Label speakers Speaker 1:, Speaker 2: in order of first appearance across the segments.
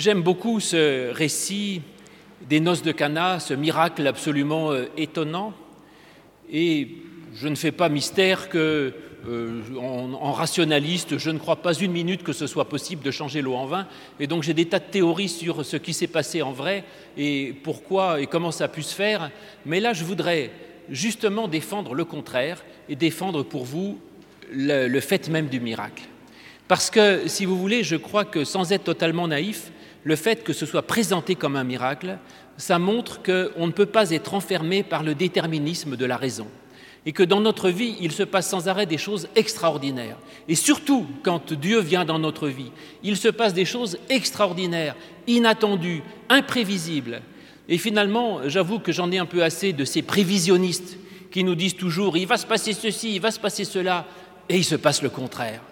Speaker 1: J'aime beaucoup ce récit des noces de Cana, ce miracle absolument euh, étonnant. Et je ne fais pas mystère que, euh, rationaliste, je ne crois pas une minute que ce soit possible de changer l'eau en vin. Et donc j'ai des tas de théories sur ce qui s'est passé en vrai et pourquoi et comment ça a pu se faire. Mais là, je voudrais justement défendre le contraire et défendre pour vous le fait même du miracle. Parce que, si vous voulez, je crois que sans être totalement naïf, le fait que ce soit présenté comme un miracle, ça montre qu'on ne peut pas être enfermé par le déterminisme de la raison et que dans notre vie, il se passe sans arrêt des choses extraordinaires. Et surtout, quand Dieu vient dans notre vie, il se passe des choses extraordinaires, inattendues, imprévisibles. Et finalement, j'avoue que j'en ai un peu assez de ces prévisionnistes qui nous disent toujours il va se passer ceci, il va se passer cela, et il se passe le contraire.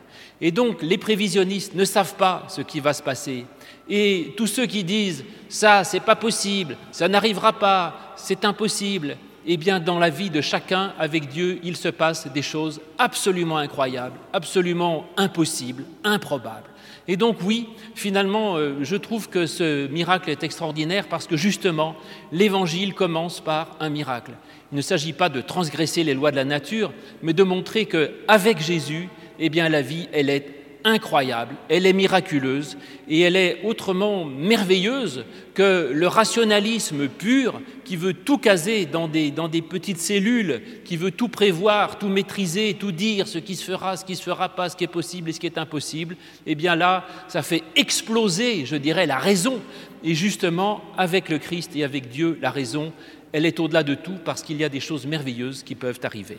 Speaker 1: Et donc, les prévisionnistes ne savent pas ce qui va se passer. Et tous ceux qui disent ça, c'est pas possible, ça n'arrivera pas, c'est impossible, eh bien, dans la vie de chacun, avec Dieu, il se passe des choses absolument incroyables, absolument impossibles, improbables. Et donc, oui, finalement, euh, je trouve que ce miracle est extraordinaire parce que justement, l'évangile commence par un miracle. Il ne s'agit pas de transgresser les lois de la nature, mais de montrer qu'avec Jésus, eh bien, la vie, elle est incroyable, elle est miraculeuse et elle est autrement merveilleuse que le rationalisme pur qui veut tout caser dans des, petites cellules, qui veut tout prévoir, tout maîtriser, tout dire, ce qui se fera, ce qui ne se fera pas, ce qui est possible et ce qui est impossible. Eh bien là, ça fait exploser, je dirais, la raison. Et justement, avec le Christ et avec Dieu, la raison, elle est au-delà de tout parce qu'il y a des choses merveilleuses qui peuvent arriver.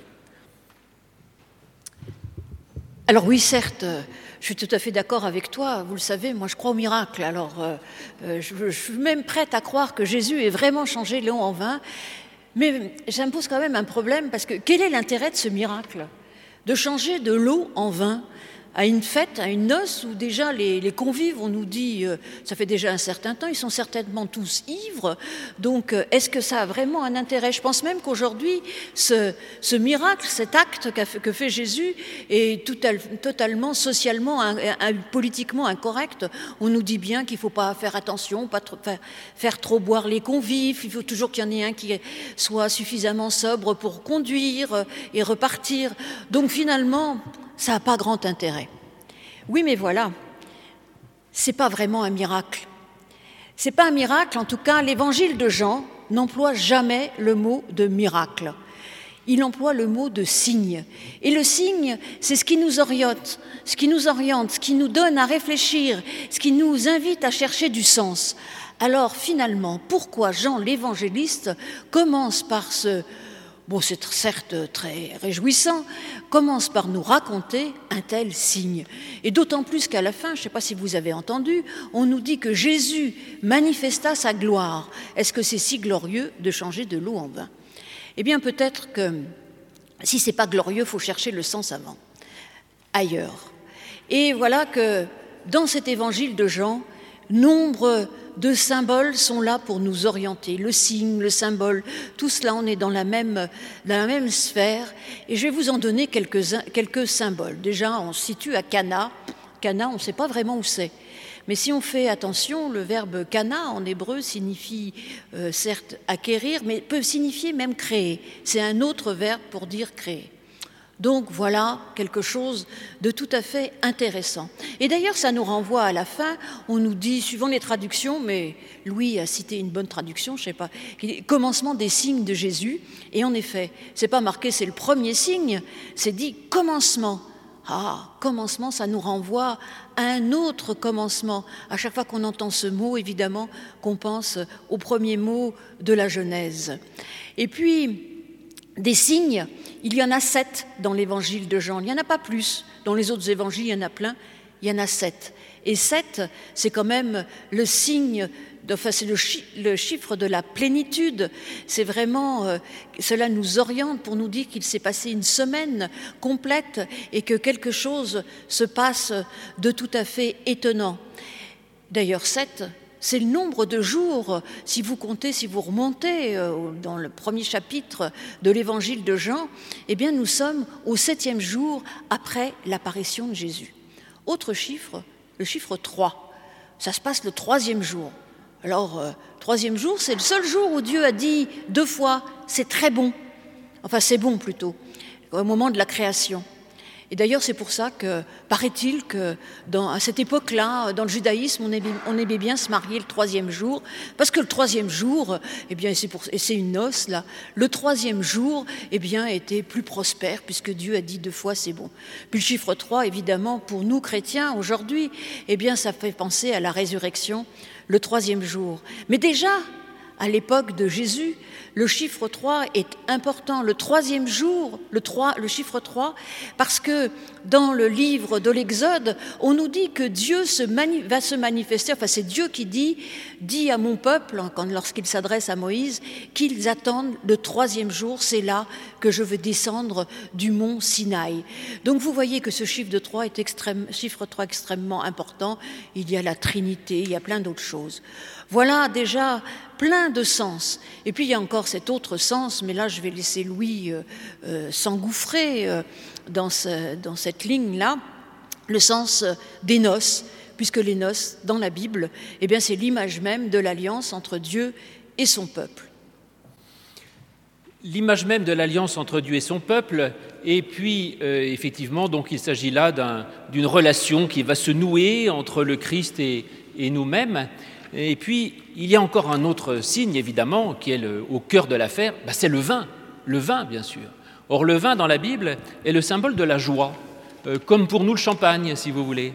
Speaker 2: Alors oui, certes, je suis tout à fait d'accord avec toi. Vous le savez, moi je crois au miracle. Alors euh, euh, je, suis même prête à croire que Jésus ait vraiment changé l'eau en vin. Mais j'impose quand même un problème parce que quel est l'intérêt de ce miracle? De changer de l'eau en vin à une fête, à une noce où déjà les, convives, on nous dit, euh, ça fait déjà un certain temps, ils sont certainement tous ivres. Donc, euh, est-ce que ça a vraiment un intérêt? Je pense même qu'aujourd'hui, ce, miracle, cet acte que fait Jésus est totalement socialement, politiquement incorrect. On nous dit bien qu'il ne faut pas faire attention, pas faire trop boire les convives. Il faut toujours qu'il y en ait un qui soit suffisamment sobre pour conduire euh, et repartir. Donc, finalement, ça n'a pas grand intérêt. Oui, mais voilà, c'est pas vraiment un miracle. C'est pas un miracle, en tout cas, l'évangile de Jean n'emploie jamais le mot de miracle. Il emploie le mot de signe. Et le signe, c'est ce qui nous oriente, ce qui nous oriente, ce qui nous donne à réfléchir, ce qui nous invite à chercher du sens. Alors finalement, pourquoi Jean l'évangéliste commence par ce bon, c'est certes très réjouissant, commence par nous raconter un tel signe. Et d'autant plus qu'à la fin, je ne sais pas si vous avez entendu, on nous dit que Jésus manifesta sa gloire. Est-ce que c'est si glorieux de changer de l'eau en vin Eh bien, peut-être que si c'est pas glorieux, faut chercher le sens avant, ailleurs. Et voilà que dans cet évangile de Jean, nombre de symboles sont là pour nous orienter. Le signe, le symbole, tout cela, on est dans la même, dans la même sphère. Et je vais vous en donner quelques, quelques symboles. Déjà, on se situe à Cana. Cana, on ne sait pas vraiment où c'est. Mais si on fait attention, le verbe kana en hébreu signifie euh, certes acquérir, mais peut signifier même créer. C'est un autre verbe pour dire créer. Donc voilà quelque chose de tout à fait intéressant. Et d'ailleurs, ça nous renvoie à la fin, on nous dit, suivant les traductions, mais Louis a cité une bonne traduction, je ne sais pas, commencement des signes de Jésus. Et en effet, c'est pas marqué, c'est le premier signe, c'est dit commencement. Ah, commencement, ça nous renvoie à un autre commencement. À chaque fois qu'on entend ce mot, évidemment, qu'on pense au premier mot de la Genèse. Et puis, des signes, il y en a sept dans l'évangile de Jean. Il n'y en a pas plus. Dans les autres évangiles, il y en a plein. Il y en a sept. Et sept, c'est quand même le signe, enfin, c'est le, chiffre de la plénitude. C'est vraiment, euh, cela nous oriente pour nous dire qu'il s'est passé une semaine complète et que quelque chose se passe de tout à fait étonnant. D'ailleurs, sept, c'est le nombre de jours, si vous comptez, si vous remontez euh, dans le premier chapitre de l'évangile de Jean, eh bien nous sommes au septième jour après l'apparition de Jésus. Autre chiffre, le chiffre 3. ça se passe le troisième jour. Alors, euh, troisième jour, c'est le seul jour où Dieu a dit deux fois, c'est très bon. Enfin, c'est bon plutôt, au moment de la création. Et d'ailleurs, c'est pour ça que, paraît-il que dans, à cette époque-là, dans le judaïsme, on aimait, bien se marier le troisième jour, parce que le troisième jour, eh bien, et c'est une noce là, le troisième jour, eh bien, était plus prospère, puisque Dieu a dit deux fois c'est bon. Puis le chiffre 3, évidemment, pour nous chrétiens aujourd'hui, eh bien, ça fait penser à la résurrection, le troisième jour. Mais déjà, à l'époque de Jésus, le chiffre 3 est important, le troisième jour, le, 3, le chiffre 3, parce que dans le livre de l'Exode, on nous dit que Dieu va se manifester, enfin c'est Dieu qui dit, dit à mon peuple, hein, lorsqu'il s'adresse à Moïse, qu'ils attendent le troisième jour, c'est là que je veux descendre du mont Sinaï. Donc vous voyez que ce chiffre, de 3 est extrême, chiffre 3 extrêmement important, il y a la Trinité, il y a plein d'autres choses. Voilà déjà plein de sens. Et puis il y a encore cet autre sens, mais là je vais laisser Louis euh, euh, s'engouffrer euh, dans, cette ligne-là, le sens des noces, puisque les noces, dans la Bible, eh bien c'est l'image même de l'alliance entre Dieu et son peuple.
Speaker 1: L'image même de l'alliance entre Dieu et son peuple, et puis effectivement, donc il s'agit là d'une relation qui va se nouer entre le Christ et, et nous-mêmes. Et puis, il y a encore un autre signe, évidemment, qui est au cœur de l'affaire, bah, c'est le vin, le vin, bien sûr. Or, le vin dans la Bible est le symbole de la joie, euh, comme pour nous le champagne, si vous voulez.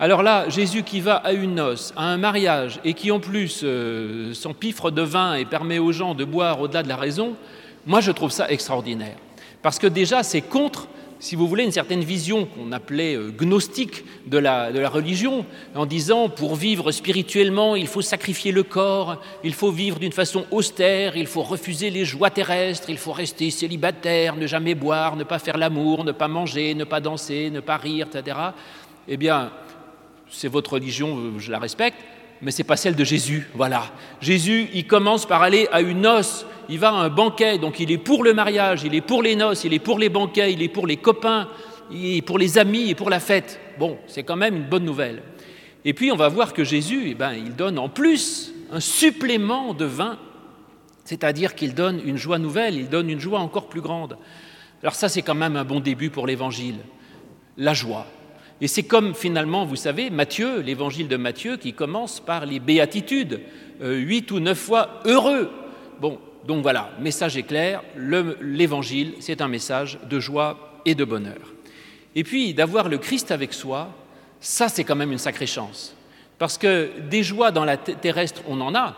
Speaker 1: Alors là, Jésus qui va à une noce, à un mariage, et qui en plus euh, s'empiffre de vin et permet aux gens de boire au-delà de la raison, moi je trouve ça extraordinaire. Parce que déjà, c'est contre si vous voulez, une certaine vision qu'on appelait euh, gnostique de la, de la religion, en disant pour vivre spirituellement, il faut sacrifier le corps, il faut vivre d'une façon austère, il faut refuser les joies terrestres, il faut rester célibataire, ne jamais boire, ne pas faire l'amour, ne pas manger, ne pas danser, ne pas rire, etc. Eh bien, c'est votre religion, je la respecte, mais ce n'est pas celle de Jésus. Voilà. Jésus, il commence par aller à une noce, il va à un banquet, donc il est pour le mariage, il est pour les noces, il est pour les banquets, il est pour les copains, il est pour les amis et pour la fête. Bon, c'est quand même une bonne nouvelle. Et puis on va voir que Jésus, eh ben, il donne en plus un supplément de vin, c'est-à-dire qu'il donne une joie nouvelle, il donne une joie encore plus grande. Alors ça, c'est quand même un bon début pour l'Évangile, la joie. Et c'est comme finalement, vous savez, Matthieu, l'évangile de Matthieu, qui commence par les béatitudes, euh, huit ou neuf fois heureux. Bon, donc voilà, message est clair, l'évangile, c'est un message de joie et de bonheur. Et puis, d'avoir le Christ avec soi, ça, c'est quand même une sacrée chance. Parce que des joies dans la terrestre, on en a,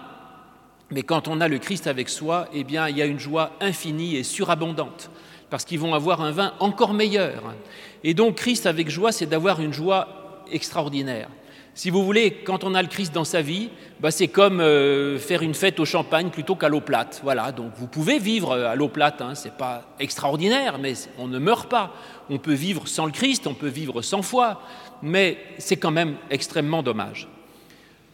Speaker 1: mais quand on a le Christ avec soi, eh bien, il y a une joie infinie et surabondante, parce qu'ils vont avoir un vin encore meilleur. Et donc Christ avec joie, c'est d'avoir une joie extraordinaire. Si vous voulez, quand on a le Christ dans sa vie, bah c'est comme euh, faire une fête au champagne plutôt qu'à l'eau plate. Voilà, donc vous pouvez vivre euh, à l'eau plate, hein, c'est pas extraordinaire, mais on ne meurt pas. On peut vivre sans le Christ, on peut vivre sans foi, mais c'est quand même extrêmement dommage.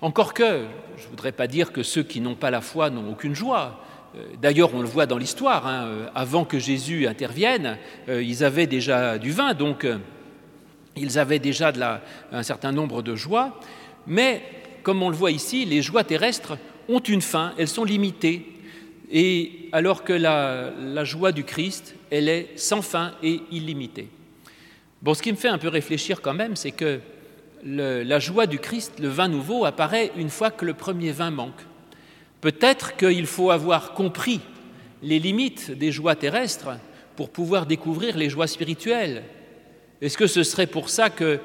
Speaker 1: Encore que, je ne voudrais pas dire que ceux qui n'ont pas la foi n'ont aucune joie. Euh, d'ailleurs, on le voit dans l'histoire, hein, euh, avant que Jésus intervienne, euh, ils avaient déjà du vin, donc ils avaient déjà un certain nombre de joies, mais comme on le voit ici, les joies terrestres ont une fin, elles sont limitées, et alors que la, joie du Christ, elle est sans fin et illimitée. Bon, ce qui me fait un peu réfléchir quand même, c'est que la joie du Christ, le vin nouveau, apparaît une fois que le premier vin manque. Peut-être qu'il faut avoir compris les limites des joies terrestres pour pouvoir découvrir les joies spirituelles. Est-ce que ce serait pour ça que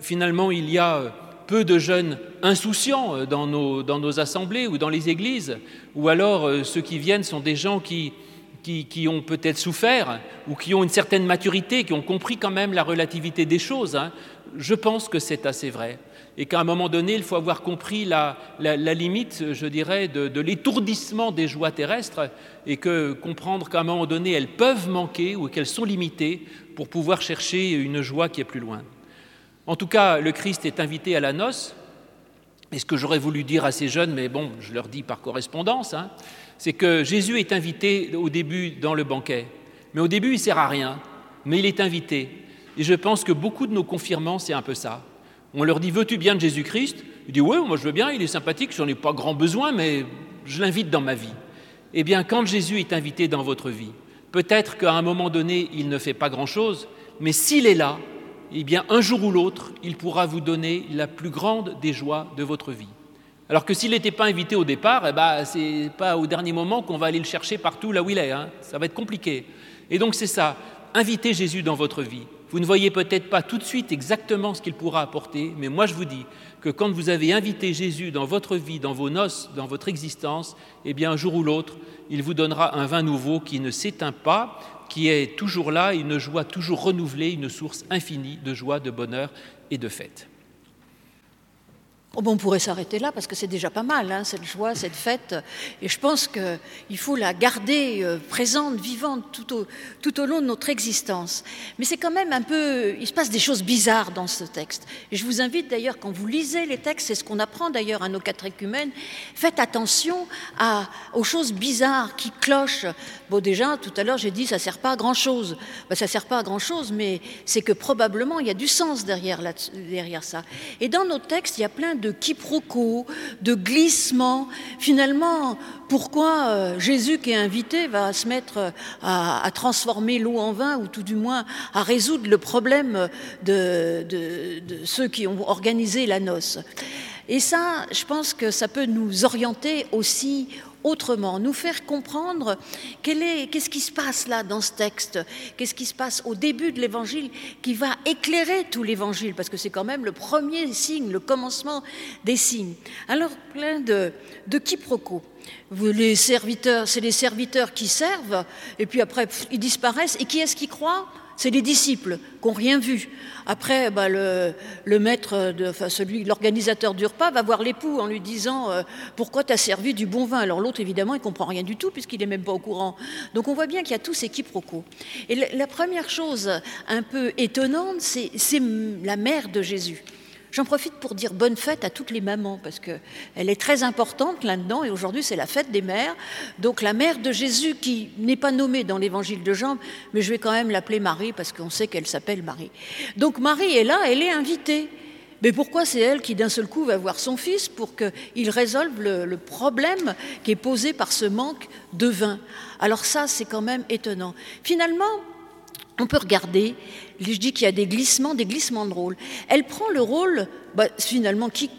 Speaker 1: finalement il y a peu de jeunes insouciants dans nos, assemblées ou dans les églises, ou alors euh, ceux qui viennent sont des gens qui, qui, ont peut-être souffert ou qui ont une certaine maturité, qui ont compris quand même la relativité des choses. Hein. Je pense que c'est assez vrai et qu'à un moment donné, il faut avoir compris la, limite, je dirais, de, l'étourdissement des joies terrestres et que comprendre qu'à un moment donné, elles peuvent manquer ou qu'elles sont limitées pour pouvoir chercher une joie qui est plus loin. En tout cas, le Christ est invité à la noce. Et ce que j'aurais voulu dire à ces jeunes, mais bon, je leur dis par correspondance, hein, c'est que Jésus est invité au début dans le banquet. Mais au début, il ne sert à rien, mais il est invité. Et je pense que beaucoup de nos confirmants, c'est un peu ça. On leur dit Veux-tu bien de Jésus-Christ? Il dit Oui, moi je veux bien, il est sympathique, j'en ai pas grand besoin, mais je l'invite dans ma vie. Eh bien, quand Jésus est invité dans votre vie, peut-être qu'à un moment donné, il ne fait pas grand-chose, mais s'il est là, eh bien, un jour ou l'autre, il pourra vous donner la plus grande des joies de votre vie. Alors que s'il n'était pas invité au départ, eh ben, ce n'est pas au dernier moment qu'on va aller le chercher partout là où il est. Hein. Ça va être compliqué. Et donc c'est ça, invitez Jésus dans votre vie. Vous ne voyez peut-être pas tout de suite exactement ce qu'il pourra apporter, mais moi je vous dis que quand vous avez invité Jésus dans votre vie, dans vos noces, dans votre existence, eh bien un jour ou l'autre, il vous donnera un vin nouveau qui ne s'éteint pas, qui est toujours là, une joie toujours renouvelée, une source infinie de joie, de bonheur et de fête.
Speaker 2: Oh on pourrait s'arrêter là parce que c'est déjà pas mal, hein, cette joie, cette fête. Et je pense qu'il faut la garder euh, présente, vivante tout au, tout au, long de notre existence. Mais c'est quand même un peu. Il se passe des choses bizarres dans ce texte. Et je vous invite d'ailleurs, quand vous lisez les textes, c'est ce qu'on apprend d'ailleurs à nos quatre écumènes, faites attention aux choses bizarres qui clochent. Bon, déjà, tout à l'heure, j'ai dit ça ne sert pas à grand-chose. Ben, ça ne sert pas à grand-chose, mais c'est que probablement il y a du sens derrière, derrière ça. Et dans nos textes, il y a plein de quiproquos, de glissements. Finalement, pourquoi euh, Jésus qui est invité va se mettre euh, à, transformer l'eau en vin ou tout du moins à résoudre le problème de, de ceux qui ont organisé la noce? Et ça, je pense que ça peut nous orienter aussi autrement, nous faire comprendre qu'est-ce qui se passe là dans ce texte, qu'est-ce qui se passe au début de l'évangile qui va éclairer tout l'évangile, parce que c'est quand même le premier signe, le commencement des signes. Alors, plein de, de quiproquos. Les serviteurs, c'est les serviteurs qui servent, et puis après, ils disparaissent. Et qui est-ce qui croit? C'est les disciples qui n'ont rien vu. Après, bah, le, maître, celui, l'organisateur du repas va voir l'époux en lui disant euh, Pourquoi tu as servi du bon vin? Alors l'autre, évidemment, il comprend rien du tout puisqu'il n'est même pas au courant. Donc on voit bien qu'il y a tous ces quiproquos. Et la première chose un peu étonnante, c'est la mère de Jésus. J'en profite pour dire bonne fête à toutes les mamans, parce qu'elle est très importante là-dedans, et aujourd'hui c'est la fête des mères. Donc la mère de Jésus, qui n'est pas nommée dans l'évangile de Jean, mais je vais quand même l'appeler Marie, parce qu'on sait qu'elle s'appelle Marie. Donc Marie est là, elle est invitée. Mais pourquoi c'est elle qui d'un seul coup va voir son fils pour qu'il résolve le, le, problème qui est posé par ce manque de vin? Alors ça, c'est quand même étonnant. Finalement, on peut regarder, je dis qu'il y a des glissements, des glissements de rôle. Elle prend le rôle, bah, finalement, qui,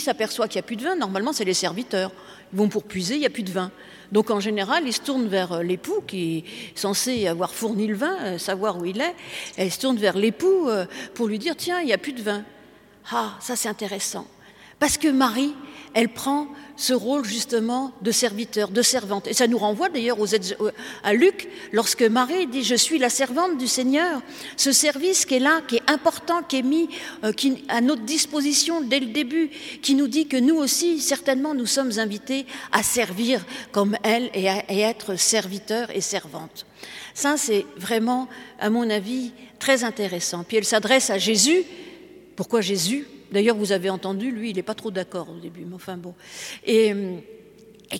Speaker 2: s'aperçoit qu'il n'y a plus de vin? Normalement, c'est les serviteurs. Ils vont pour puiser, il n'y a plus de vin. Donc en général, ils se tournent vers euh, l'époux qui est censé avoir fourni le vin, euh, savoir où il est. Elle se tourne vers l'époux euh, pour lui dire, tiens, il n'y a plus de vin. Ah, ça c'est intéressant. Parce que Marie, elle prend ce rôle justement de serviteur, de servante. Et ça nous renvoie d'ailleurs à Luc, lorsque Marie dit Je suis la servante du Seigneur. Ce service qui est là, qui est important, qui est mis euh, à notre disposition dès le début, qui nous dit que nous aussi, certainement, nous sommes invités à servir comme elle et à être serviteurs et servantes. Ça, c'est vraiment, à mon avis, très intéressant. Puis elle s'adresse à Jésus. Pourquoi Jésus? D'ailleurs, vous avez entendu, lui, il n'est pas trop d'accord au début, mais enfin bon. Et,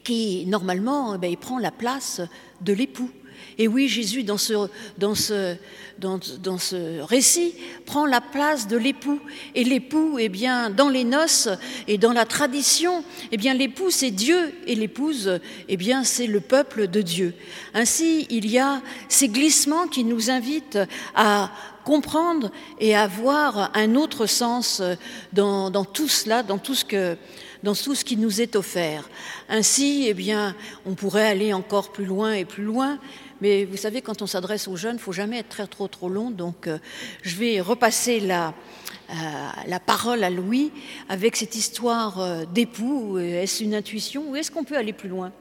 Speaker 2: qui, normalement, eh ben, il prend la place de l'époux. Et oui, Jésus, dans ce, dans, ce, dans, dans ce, récit, prend la place de l'époux. Et l'époux, eh bien, dans les noces et dans la tradition, eh bien, l'époux, c'est Dieu, et l'épouse, eh bien, c'est le peuple de Dieu. Ainsi, il y a ces glissements qui nous invitent à comprendre et avoir un autre sens dans, tout cela, dans tout ce que dans tout ce qui nous est offert. Ainsi, eh bien, on pourrait aller encore plus loin et plus loin, mais vous savez, quand on s'adresse aux jeunes, il faut jamais être très trop trop long. Donc, euh, je vais repasser la, euh, la parole à Louis avec cette histoire euh, d'époux. Est-ce une intuition ou est-ce qu'on peut aller plus loin?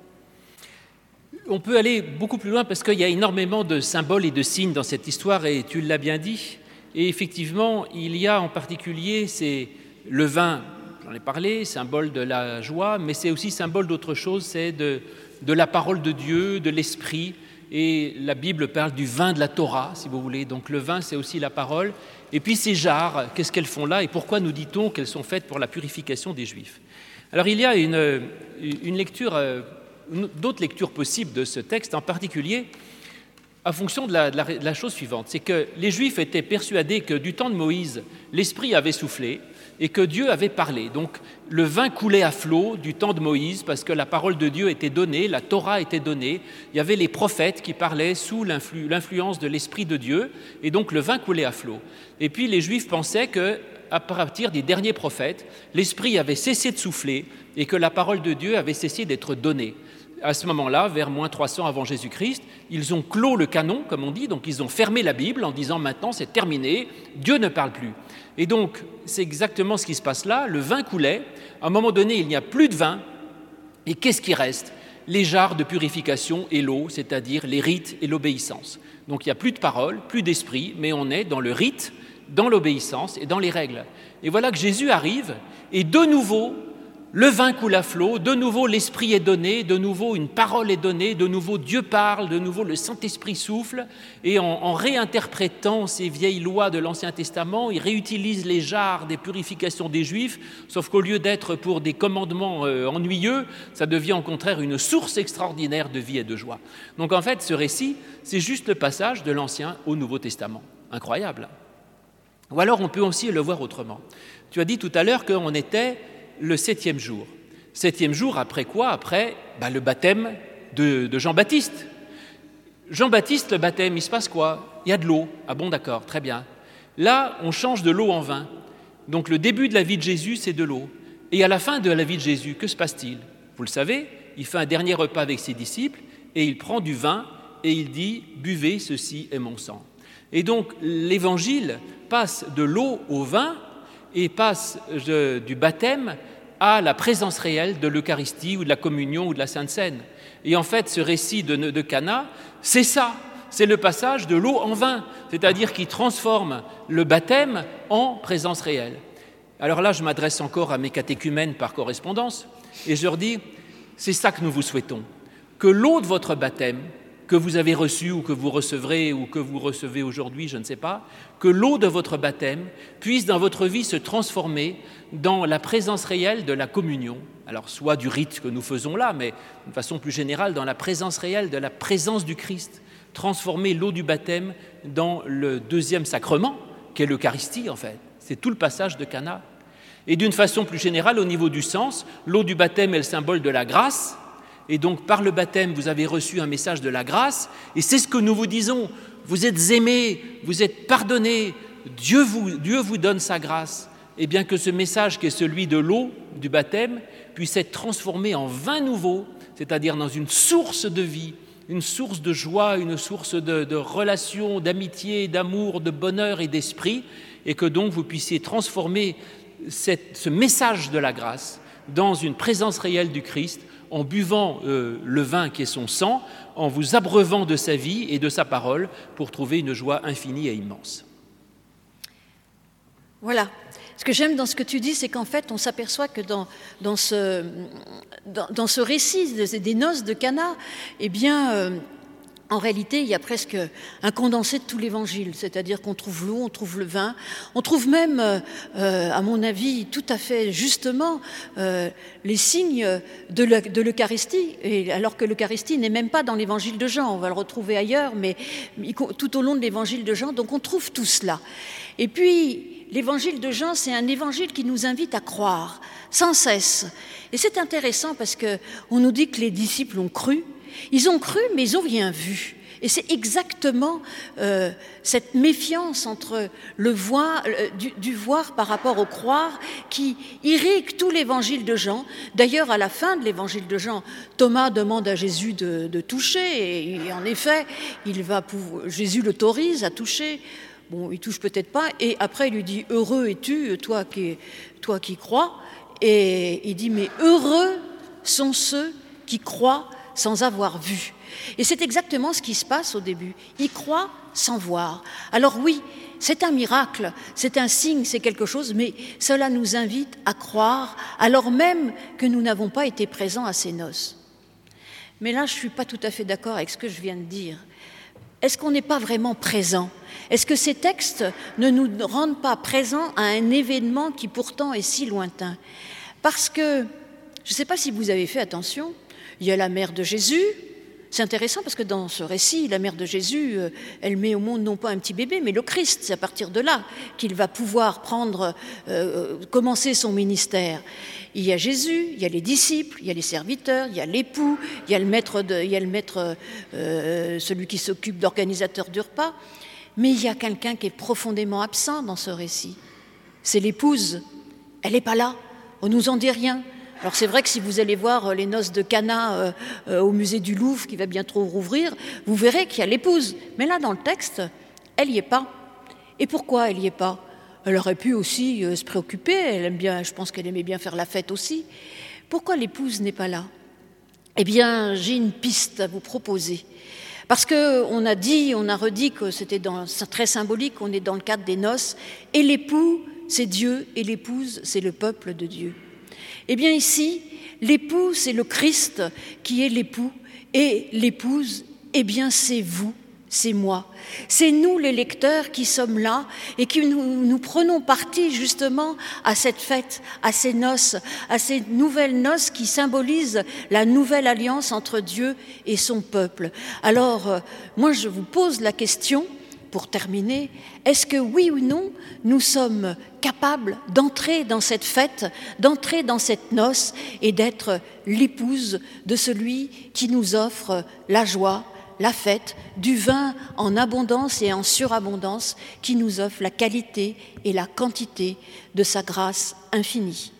Speaker 1: On peut aller beaucoup plus loin parce qu'il y a énormément de symboles et de signes dans cette histoire, et tu l'as bien dit. Et effectivement, il y a en particulier c'est le vin, j'en ai parlé, symbole de la joie, mais c'est aussi symbole d'autre chose, c'est de, de, la parole de Dieu, de l'esprit. Et la Bible parle du vin de la Torah, si vous voulez. Donc le vin, c'est aussi la parole. Et puis ces jarres, qu'est-ce qu'elles font là et pourquoi nous dit-on qu'elles sont faites pour la purification des Juifs? Alors il y a une, une lecture euh, d'autres lectures possibles de ce texte, en particulier à fonction de la, chose suivante, c'est que les Juifs étaient persuadés que du temps de Moïse, l'Esprit avait soufflé et que Dieu avait parlé. Donc le vin coulait à flot du temps de Moïse parce que la parole de Dieu était donnée, la Torah était donnée, il y avait les prophètes qui parlaient sous l'influence de l'Esprit de Dieu et donc le vin coulait à flot. Et puis les Juifs pensaient que à partir des derniers prophètes, l'Esprit avait cessé de souffler et que la parole de Dieu avait cessé d'être donnée à ce moment-là, vers moins 300 avant Jésus-Christ, ils ont clos le canon, comme on dit, donc ils ont fermé la Bible en disant maintenant c'est terminé, Dieu ne parle plus. Et donc c'est exactement ce qui se passe là, le vin coulait, à un moment donné il n'y a plus de vin, et qu'est-ce qui reste? Les jarres de purification et l'eau, c'est-à-dire les rites et l'obéissance. Donc il n'y a plus de parole, plus d'esprit, mais on est dans le rite, dans l'obéissance et dans les règles. Et voilà que Jésus arrive, et de nouveau, le vin coule à flot, de nouveau l'Esprit est donné, de nouveau une parole est donnée, de nouveau Dieu parle, de nouveau le Saint-Esprit souffle, et en, réinterprétant ces vieilles lois de l'Ancien Testament, il réutilise les jarres des purifications des Juifs, sauf qu'au lieu d'être pour des commandements euh, ennuyeux, ça devient au contraire une source extraordinaire de vie et de joie. Donc en fait, ce récit, c'est juste le passage de l'Ancien au Nouveau Testament. Incroyable. Ou alors on peut aussi le voir autrement. Tu as dit tout à l'heure qu'on était le septième jour. Septième jour, après quoi? Après bah, le baptême de, Jean-Baptiste. Jean-Baptiste, le baptême, il se passe quoi? Il y a de l'eau. Ah bon, d'accord, très bien. Là, on change de l'eau en vin. Donc le début de la vie de Jésus, c'est de l'eau. Et à la fin de la vie de Jésus, que se passe-t-il? Vous le savez, il fait un dernier repas avec ses disciples et il prend du vin et il dit Buvez, ceci est mon sang. Et donc l'évangile passe de l'eau au vin et passe du baptême à la présence réelle de l'Eucharistie ou de la communion ou de la Sainte Seine. Et en fait, ce récit de, de Cana, c'est ça, c'est le passage de l'eau en vin, c'est-à-dire qui transforme le baptême en présence réelle. Alors là, je m'adresse encore à mes catéchumènes par correspondance et je leur dis, c'est ça que nous vous souhaitons, que l'eau de votre baptême, que vous avez reçu ou que vous recevrez ou que vous recevez aujourd'hui, je ne sais pas, que l'eau de votre baptême puisse dans votre vie se transformer dans la présence réelle de la communion, alors soit du rite que nous faisons là, mais de façon plus générale dans la présence réelle de la présence du Christ, transformer l'eau du baptême dans le deuxième sacrement, qui est l'Eucharistie en fait. C'est tout le passage de Cana. Et d'une façon plus générale, au niveau du sens, l'eau du baptême est le symbole de la grâce, et donc par le baptême, vous avez reçu un message de la grâce, et c'est ce que nous vous disons. Vous êtes aimés, vous êtes pardonnés, Dieu vous, donne sa grâce. Et bien que ce message qui est celui de l'eau, du baptême, puisse être transformé en vin nouveau, c'est-à-dire dans une source de vie, une source de joie, une source de, de relation, d'amitié, d'amour, de bonheur et d'esprit, et que donc vous puissiez transformer ce message de la grâce dans une présence réelle du Christ en buvant euh, le vin qui est son sang, en vous abreuvant de sa vie et de sa parole pour trouver une joie infinie et immense.
Speaker 2: Voilà. Ce que j'aime dans ce que tu dis, c'est qu'en fait, on s'aperçoit que dans, dans, ce, dans, ce récit des noces de Cana, eh bien, euh, en réalité, il y a presque un condensé de tout l'évangile, c'est-à-dire qu'on trouve l'eau, on trouve le vin, on trouve même, euh, à mon avis, tout à fait justement, euh, les signes de l'Eucharistie, alors que l'Eucharistie n'est même pas dans l'évangile de Jean, on va le retrouver ailleurs, mais tout au long de l'évangile de Jean, donc on trouve tout cela. Et puis, l'évangile de Jean, c'est un évangile qui nous invite à croire, sans cesse. Et c'est intéressant parce qu'on nous dit que les disciples ont cru, ils ont cru, mais ils n'ont rien vu. Et c'est exactement euh, cette méfiance entre le voir, euh, du, voir par rapport au croire qui irrigue tout l'évangile de Jean. D'ailleurs, à la fin de l'évangile de Jean, Thomas demande à Jésus de, toucher, et, en effet, il va Jésus l'autorise à toucher. Bon, il touche peut-être pas, et après il lui dit Heureux es-tu, toi qui, toi qui crois. Et il dit Mais heureux sont ceux qui croient sans avoir vu. Et c'est exactement ce qui se passe au début. Il croit sans voir. Alors oui, c'est un miracle, c'est un signe, c'est quelque chose, mais cela nous invite à croire alors même que nous n'avons pas été présents à ces noces. Mais là, je ne suis pas tout à fait d'accord avec ce que je viens de dire. Est-ce qu'on n'est pas vraiment présent? Est-ce que ces textes ne nous rendent pas présents à un événement qui pourtant est si lointain? Parce que, je ne sais pas si vous avez fait attention, il y a la mère de Jésus, C'est intéressant parce que dans ce récit, la mère de Jésus, euh, elle met au monde non pas un petit bébé, mais le Christ. C'est à partir de là qu'il va pouvoir prendre, euh, commencer son ministère. Il y a Jésus, il y a les disciples, il y a les serviteurs, il y a l'époux, il y a le maître, de, il y a le maître euh, celui qui s'occupe d'organisateur du repas. Mais il y a quelqu'un qui est profondément absent dans ce récit. C'est l'épouse. Elle n'est pas là. On nous en dit rien. Alors c'est vrai que si vous allez voir euh, les noces de Cana euh, euh, au musée du Louvre, qui va bientôt rouvrir, vous verrez qu'il y a l'épouse. Mais là, dans le texte, elle n'y est pas. Et pourquoi elle n'y est pas? Elle aurait pu aussi se préoccuper. Elle aime bien, je pense qu'elle aimait bien faire la fête aussi. Pourquoi l'épouse n'est pas là? Eh bien, j'ai une piste à vous proposer. Parce qu'on a dit, on a redit que c'était très symbolique, on est dans le cadre des noces, et l'époux, c'est Dieu, et l'épouse, c'est le peuple de Dieu. Eh bien ici, l'époux, c'est le Christ qui est l'époux, et l'épouse, eh bien c'est vous, c'est moi. C'est nous les lecteurs qui sommes là et qui nous, prenons parti justement à cette fête, à ces noces, à ces nouvelles noces qui symbolisent la nouvelle alliance entre Dieu et son peuple. Alors, euh, moi je vous pose la question, pour terminer, est-ce que oui ou non, nous sommes capables d'entrer dans cette fête, d'entrer dans cette noce et d'être l'épouse de celui qui nous offre la joie, la fête, du vin en abondance et en surabondance, qui nous offre la qualité et la quantité de sa grâce infinie?